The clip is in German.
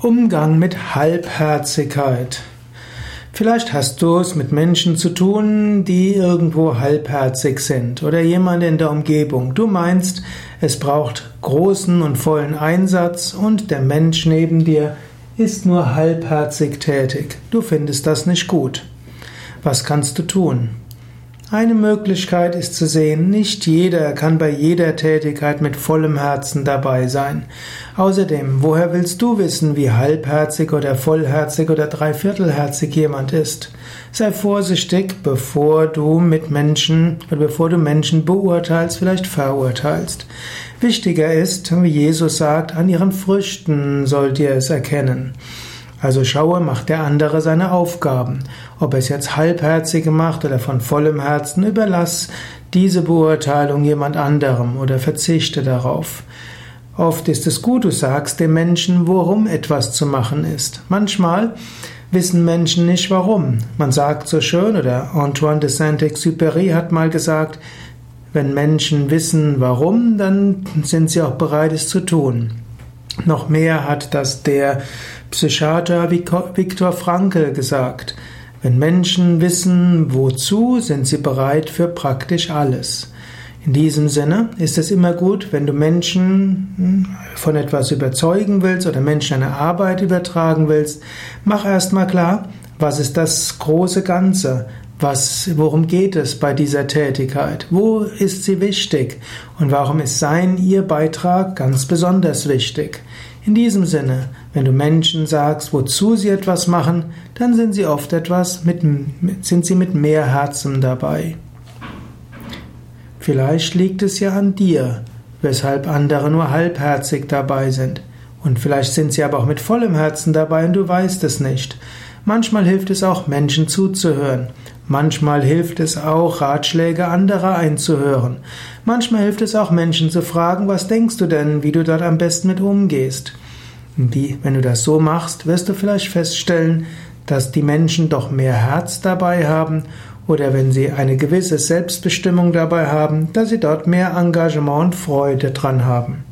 Umgang mit Halbherzigkeit. Vielleicht hast du es mit Menschen zu tun, die irgendwo halbherzig sind oder jemand in der Umgebung. Du meinst, es braucht großen und vollen Einsatz und der Mensch neben dir ist nur halbherzig tätig. Du findest das nicht gut. Was kannst du tun? Eine Möglichkeit ist zu sehen, nicht jeder kann bei jeder Tätigkeit mit vollem Herzen dabei sein. Außerdem, woher willst du wissen, wie halbherzig oder vollherzig oder dreiviertelherzig jemand ist? Sei vorsichtig, bevor du mit Menschen oder bevor du Menschen beurteilst, vielleicht verurteilst. Wichtiger ist, wie Jesus sagt, an ihren Früchten sollt ihr es erkennen. Also schaue, macht der andere seine Aufgaben. Ob er es jetzt halbherzig macht oder von vollem Herzen, überlass diese Beurteilung jemand anderem oder verzichte darauf. Oft ist es gut, du sagst dem Menschen, worum etwas zu machen ist. Manchmal wissen Menschen nicht warum. Man sagt so schön, oder Antoine de Saint-Exupéry hat mal gesagt, wenn Menschen wissen warum, dann sind sie auch bereit, es zu tun. Noch mehr hat das der Psychiater Viktor Frankl gesagt. Wenn Menschen wissen, wozu, sind sie bereit für praktisch alles. In diesem Sinne ist es immer gut, wenn du Menschen hm, von etwas überzeugen willst oder Menschen eine Arbeit übertragen willst, mach erstmal klar, was ist das große Ganze? Was, worum geht es bei dieser Tätigkeit? Wo ist sie wichtig? Und warum ist sein, ihr Beitrag ganz besonders wichtig? In diesem Sinne, wenn du Menschen sagst, wozu sie etwas machen, dann sind sie oft etwas mit, sind sie mit mehr Herzen dabei. Vielleicht liegt es ja an dir, weshalb andere nur halbherzig dabei sind. Und vielleicht sind sie aber auch mit vollem Herzen dabei und du weißt es nicht. Manchmal hilft es auch, Menschen zuzuhören. Manchmal hilft es auch, Ratschläge anderer einzuhören. Manchmal hilft es auch, Menschen zu fragen, was denkst du denn, wie du dort am besten mit umgehst. Die, wenn du das so machst, wirst du vielleicht feststellen, dass die Menschen doch mehr Herz dabei haben oder wenn sie eine gewisse Selbstbestimmung dabei haben, dass sie dort mehr Engagement und Freude dran haben.